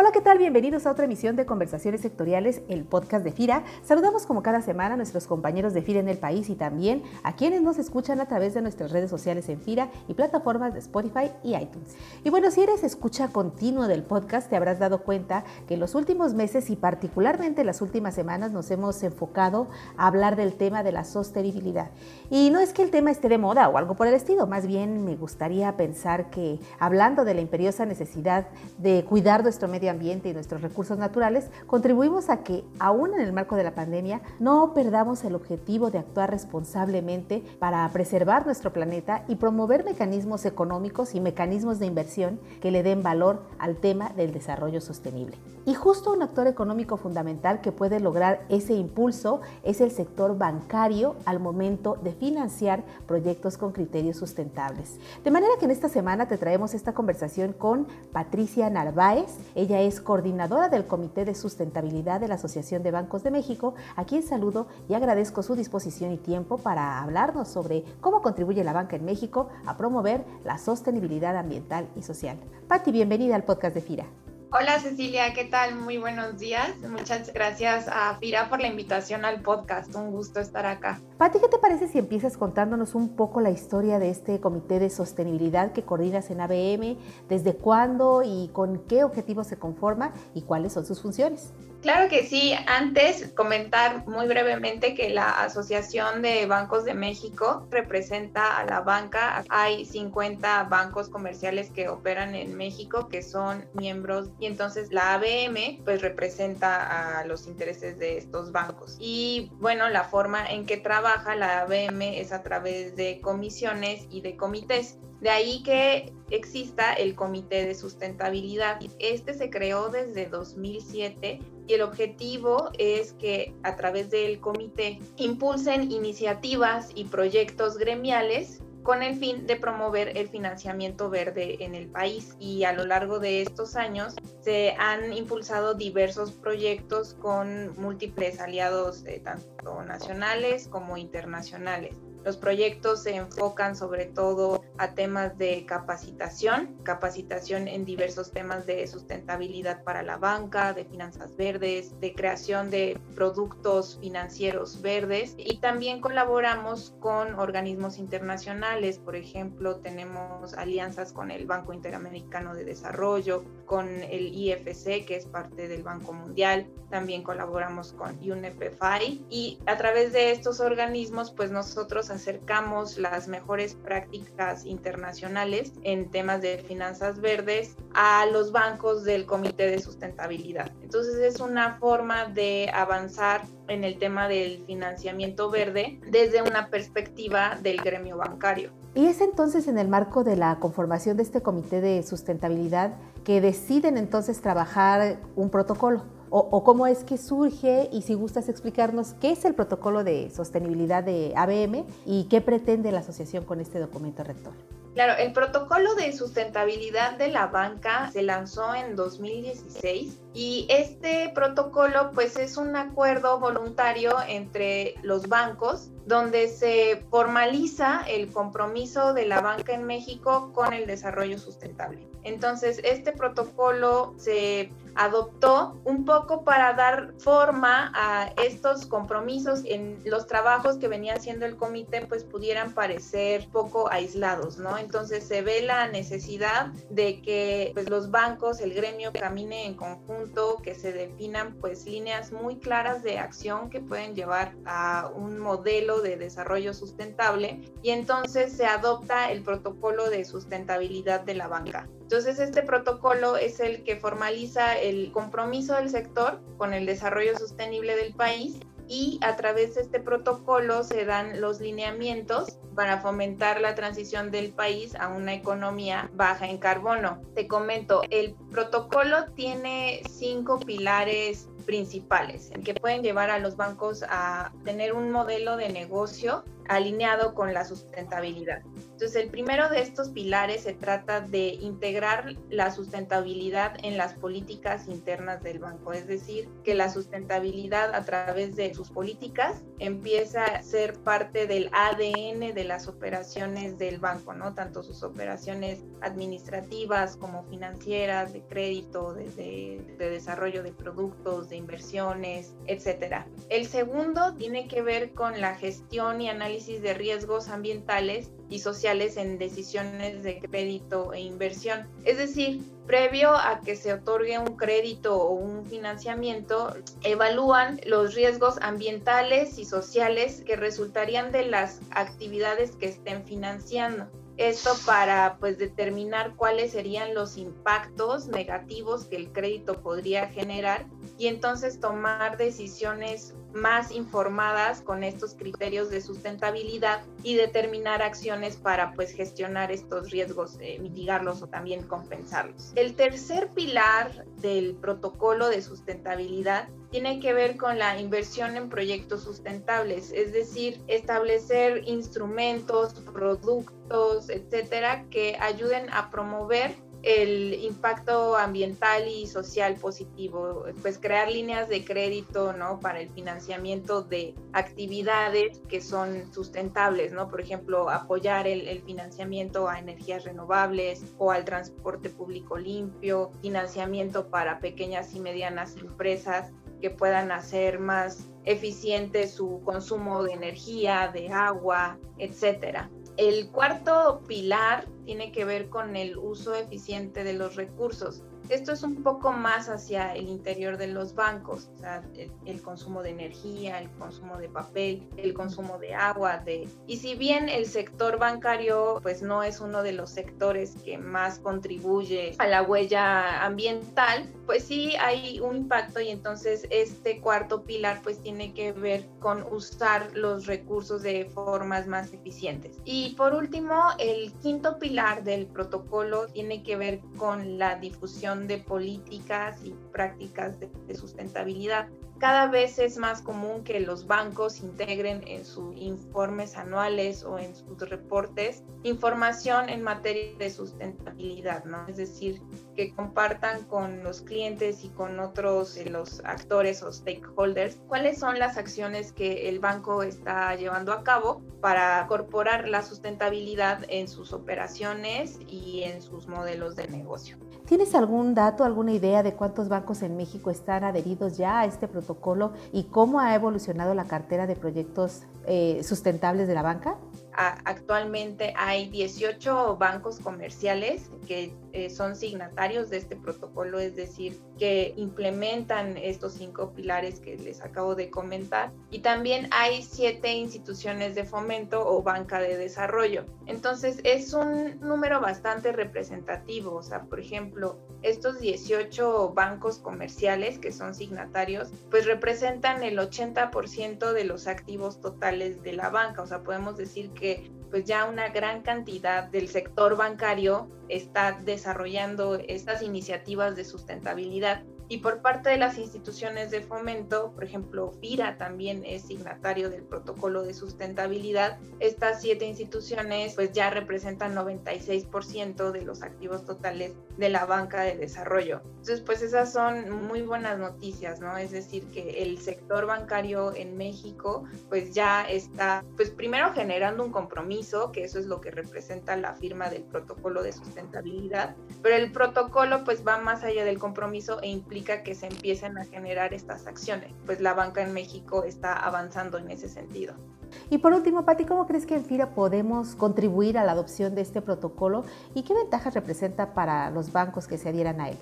Hola, ¿qué tal? Bienvenidos a otra emisión de Conversaciones Sectoriales, el podcast de FIRA. Saludamos como cada semana a nuestros compañeros de FIRA en el país y también a quienes nos escuchan a través de nuestras redes sociales en FIRA y plataformas de Spotify y iTunes. Y bueno, si eres escucha continuo del podcast, te habrás dado cuenta que en los últimos meses y particularmente las últimas semanas nos hemos enfocado a hablar del tema de la sostenibilidad. Y no es que el tema esté de moda o algo por el estilo, más bien me gustaría pensar que hablando de la imperiosa necesidad de cuidar nuestro medio ambiente y nuestros recursos naturales, contribuimos a que, aún en el marco de la pandemia, no perdamos el objetivo de actuar responsablemente para preservar nuestro planeta y promover mecanismos económicos y mecanismos de inversión que le den valor al tema del desarrollo sostenible. Y justo un actor económico fundamental que puede lograr ese impulso es el sector bancario al momento de financiar proyectos con criterios sustentables. De manera que en esta semana te traemos esta conversación con Patricia Narváez. Ella es coordinadora del Comité de Sustentabilidad de la Asociación de Bancos de México, a quien saludo y agradezco su disposición y tiempo para hablarnos sobre cómo contribuye la banca en México a promover la sostenibilidad ambiental y social. Patti, bienvenida al podcast de FIRA. Hola Cecilia, ¿qué tal? Muy buenos días. Muchas gracias a FIRA por la invitación al podcast. Un gusto estar acá. Pati, ¿qué te parece si empiezas contándonos un poco la historia de este comité de sostenibilidad que coordinas en ABM? ¿Desde cuándo y con qué objetivos se conforma y cuáles son sus funciones? Claro que sí. Antes, comentar muy brevemente que la Asociación de Bancos de México representa a la banca. Hay 50 bancos comerciales que operan en México que son miembros y entonces la ABM pues representa a los intereses de estos bancos. Y bueno, la forma en que trabaja la ABM es a través de comisiones y de comités. De ahí que exista el Comité de Sustentabilidad. Este se creó desde 2007 y el objetivo es que a través del comité impulsen iniciativas y proyectos gremiales con el fin de promover el financiamiento verde en el país. Y a lo largo de estos años se han impulsado diversos proyectos con múltiples aliados, eh, tanto nacionales como internacionales. Los proyectos se enfocan sobre todo a temas de capacitación, capacitación en diversos temas de sustentabilidad para la banca, de finanzas verdes, de creación de productos financieros verdes. Y también colaboramos con organismos internacionales, por ejemplo, tenemos alianzas con el Banco Interamericano de Desarrollo, con el IFC, que es parte del Banco Mundial, también colaboramos con UNEPFI y a través de estos organismos pues nosotros acercamos las mejores prácticas internacionales en temas de finanzas verdes a los bancos del Comité de Sustentabilidad. Entonces es una forma de avanzar en el tema del financiamiento verde desde una perspectiva del gremio bancario. Y es entonces en el marco de la conformación de este Comité de Sustentabilidad que deciden entonces trabajar un protocolo o, cómo es que surge y si gustas explicarnos qué es el protocolo de sostenibilidad de ABM y qué pretende la asociación con este documento rector. Claro, el protocolo de sustentabilidad de la banca se lanzó en 2016 y este protocolo pues es un acuerdo voluntario entre los bancos donde se formaliza el compromiso de la banca en México con el desarrollo sustentable. Entonces, este protocolo se adoptó un poco para dar forma a estos compromisos en los trabajos que venía haciendo el comité, pues pudieran parecer poco aislados, ¿no? Entonces se ve la necesidad de que pues, los bancos, el gremio camine en conjunto, que se definan pues líneas muy claras de acción que pueden llevar a un modelo de desarrollo sustentable y entonces se adopta el protocolo de sustentabilidad de la banca. Entonces, este protocolo es el que formaliza el compromiso del sector con el desarrollo sostenible del país y a través de este protocolo se dan los lineamientos para fomentar la transición del país a una economía baja en carbono. Te comento, el protocolo tiene cinco pilares principales que pueden llevar a los bancos a tener un modelo de negocio alineado con la sustentabilidad. Entonces, el primero de estos pilares se trata de integrar la sustentabilidad en las políticas internas del banco, es decir, que la sustentabilidad a través de sus políticas empieza a ser parte del ADN de las operaciones del banco, ¿no? Tanto sus operaciones administrativas como financieras, de crédito, de, de desarrollo de productos, de inversiones, etcétera. El segundo tiene que ver con la gestión y análisis de riesgos ambientales y sociales en decisiones de crédito e inversión. Es decir, previo a que se otorgue un crédito o un financiamiento, evalúan los riesgos ambientales y sociales que resultarían de las actividades que estén financiando. Esto para pues determinar cuáles serían los impactos negativos que el crédito podría generar y entonces tomar decisiones más informadas con estos criterios de sustentabilidad y determinar acciones para pues gestionar estos riesgos, eh, mitigarlos o también compensarlos. El tercer pilar del protocolo de sustentabilidad tiene que ver con la inversión en proyectos sustentables, es decir, establecer instrumentos, productos, etcétera, que ayuden a promover el impacto ambiental y social positivo, pues crear líneas de crédito, ¿no? Para el financiamiento de actividades que son sustentables, ¿no? Por ejemplo, apoyar el, el financiamiento a energías renovables o al transporte público limpio, financiamiento para pequeñas y medianas empresas que puedan hacer más eficiente su consumo de energía, de agua, etcétera. El cuarto pilar tiene que ver con el uso eficiente de los recursos. Esto es un poco más hacia el interior de los bancos, o sea, el, consumo de energía, el consumo de papel, el consumo de agua, de y si bien el sector bancario pues no es uno de los sectores que más contribuye a la huella ambiental, pues sí hay un impacto y entonces este cuarto pilar pues tiene que ver con usar los recursos de formas más eficientes. Y por último, el quinto pilar del protocolo tiene que ver con la difusión de políticas y prácticas de, sustentabilidad. Cada vez es más común que los bancos integren en sus informes anuales o en sus reportes información en materia de sustentabilidad, ¿no? Es decir, que compartan con los clientes y con otros eh, los actores o stakeholders cuáles son las acciones que el banco está llevando a cabo para incorporar la sustentabilidad en sus operaciones y en sus modelos de negocio. ¿Tienes algún dato, alguna idea de cuántos bancos en México están adheridos ya a este protocolo y cómo ha evolucionado la cartera de proyectos eh, sustentables de la banca? Actualmente hay 18 bancos comerciales que eh, son signatarios de este protocolo, es decir, que implementan estos cinco pilares que les acabo de comentar. Y también hay siete instituciones de fomento o banca de desarrollo. Entonces es un número bastante representativo. O sea, por ejemplo, estos 18 bancos comerciales que son signatarios, pues representan el 80% de los activos totales de la banca. O sea, podemos decir que pues ya una gran cantidad del sector bancario está desarrollando estas iniciativas de sustentabilidad y por parte de las instituciones de fomento, por ejemplo, FIRA también es signatario del protocolo de sustentabilidad. Estas siete instituciones pues ya representan 96% de los activos totales de la banca de desarrollo. Entonces, pues esas son muy buenas noticias, ¿no? Es decir, que el sector bancario en México pues ya está, pues primero generando un compromiso, que eso es lo que representa la firma del protocolo de sustentabilidad, pero el protocolo pues va más allá del compromiso e implica que se empiecen a generar estas acciones. Pues la banca en México está avanzando en ese sentido. Y por último, Pati, ¿cómo crees que en FIRA podemos contribuir a la adopción de este protocolo y qué ventajas representa para los bancos que se adhieran a él?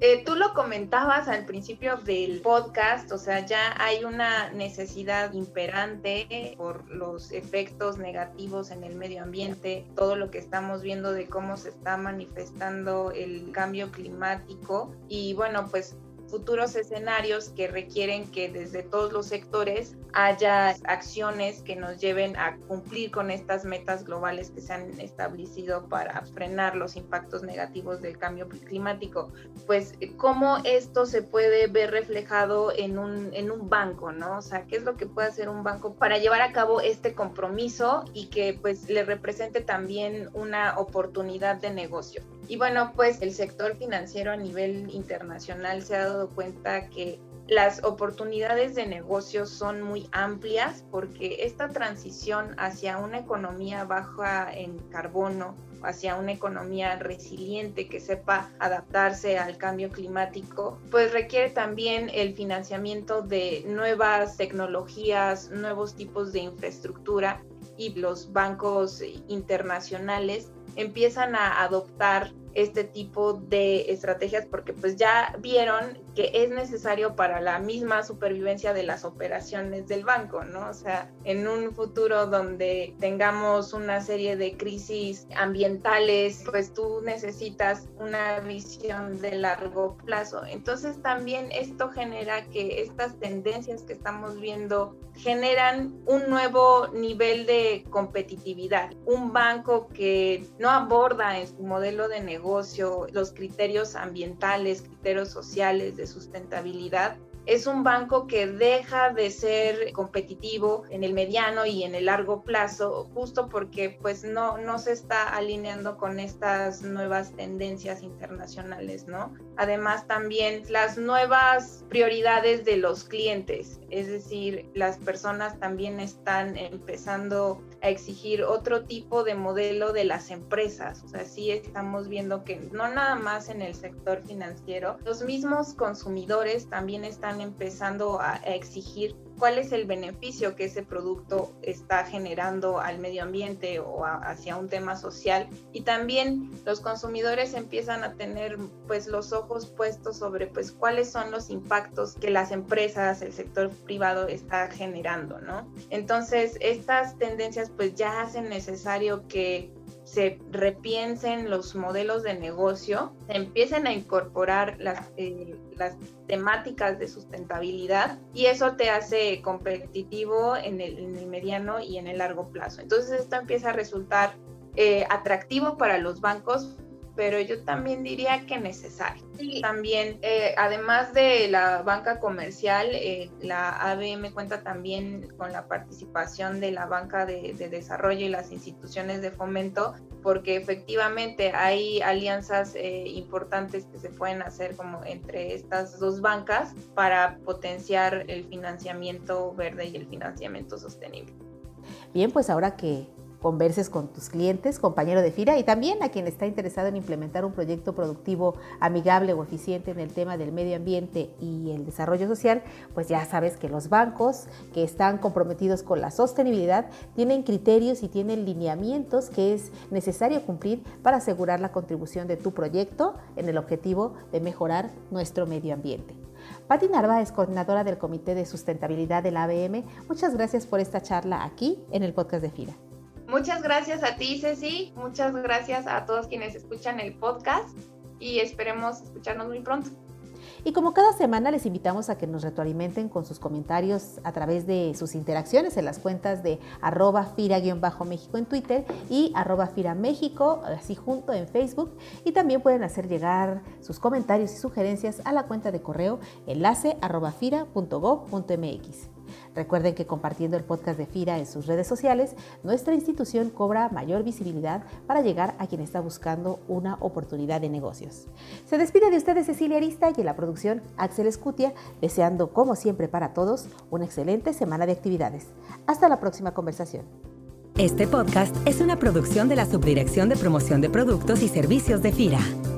Eh, tú lo comentabas al principio del podcast, o sea, ya hay una necesidad imperante por los efectos negativos en el medio ambiente, todo lo que estamos viendo de cómo se está manifestando el cambio climático. Y bueno, pues futuros escenarios que requieren que desde todos los sectores haya acciones que nos lleven a cumplir con estas metas globales que se han establecido para frenar los impactos negativos del cambio climático. Pues, ¿cómo esto se puede ver reflejado en un, en un banco, no? O sea, ¿qué es lo que puede hacer un banco para llevar a cabo este compromiso y que pues le represente también una oportunidad de negocio? Y bueno, pues el sector financiero a nivel internacional se ha dado cuenta que las oportunidades de negocio son muy amplias porque esta transición hacia una economía baja en carbono, hacia una economía resiliente que sepa adaptarse al cambio climático, pues requiere también el financiamiento de nuevas tecnologías, nuevos tipos de infraestructura y los bancos internacionales empiezan a adoptar este tipo de estrategias porque pues ya vieron que es necesario para la misma supervivencia de las operaciones del banco, ¿no? O sea, en un futuro donde tengamos una serie de crisis ambientales, pues tú necesitas una visión de largo plazo. Entonces también esto genera que estas tendencias que estamos viendo generan un nuevo nivel de competitividad. Un banco que no aborda en su modelo de negocio los criterios ambientales, criterios sociales de sustentabilidad, es un banco que deja de ser competitivo en el mediano y en el largo plazo, justo porque pues no, no se está alineando con estas nuevas tendencias internacionales, ¿no? Además también las nuevas prioridades de los clientes, es decir, las personas también están empezando a exigir otro tipo de modelo de las empresas, o sea, sí estamos viendo que no nada más en el sector financiero, los mismos consumidores también están empezando a, exigir cuál es el beneficio que ese producto está generando al medio ambiente o hacia un tema social y también los consumidores empiezan a tener pues los ojos puestos sobre pues cuáles son los impactos que las empresas, el sector privado está generando, ¿no? Entonces, estas tendencias pues ya hacen necesario que se repiensen los modelos de negocio, se empiecen a incorporar las, eh, las temáticas de sustentabilidad y eso te hace competitivo en el, mediano y en el largo plazo. Entonces esto empieza a resultar eh, atractivo para los bancos pero yo también diría que necesario. También, eh, además de la banca comercial, eh, la ABM cuenta también con la participación de la banca de, desarrollo y las instituciones de fomento, porque efectivamente hay alianzas eh, importantes que se pueden hacer como entre estas dos bancas para potenciar el financiamiento verde y el financiamiento sostenible. Bien, pues ahora que converses con tus clientes, compañero de FIRA, y también a quien está interesado en implementar un proyecto productivo amigable o eficiente en el tema del medio ambiente y el desarrollo social, pues ya sabes que los bancos que están comprometidos con la sostenibilidad tienen criterios y tienen lineamientos que es necesario cumplir para asegurar la contribución de tu proyecto en el objetivo de mejorar nuestro medio ambiente. Patti Narva es coordinadora del Comité de Sustentabilidad de la ABM. Muchas gracias por esta charla aquí en el podcast de FIRA. Muchas gracias a ti, Ceci. Muchas gracias a todos quienes escuchan el podcast y esperemos escucharnos muy pronto. Y como cada semana les invitamos a que nos retroalimenten con sus comentarios a través de sus interacciones en las cuentas de arroba fira-méxico en Twitter y arroba fira México, así junto en Facebook. Y también pueden hacer llegar sus comentarios y sugerencias a la cuenta de correo enlace arroba fira.gov.mx. Recuerden que compartiendo el podcast de FIRA en sus redes sociales, nuestra institución cobra mayor visibilidad para llegar a quien está buscando una oportunidad de negocios. Se despide de ustedes Cecilia Arista y en la producción Axel Escutia, deseando como siempre para todos una excelente semana de actividades. Hasta la próxima conversación. Este podcast es una producción de la Subdirección de Promoción de Productos y Servicios de FIRA.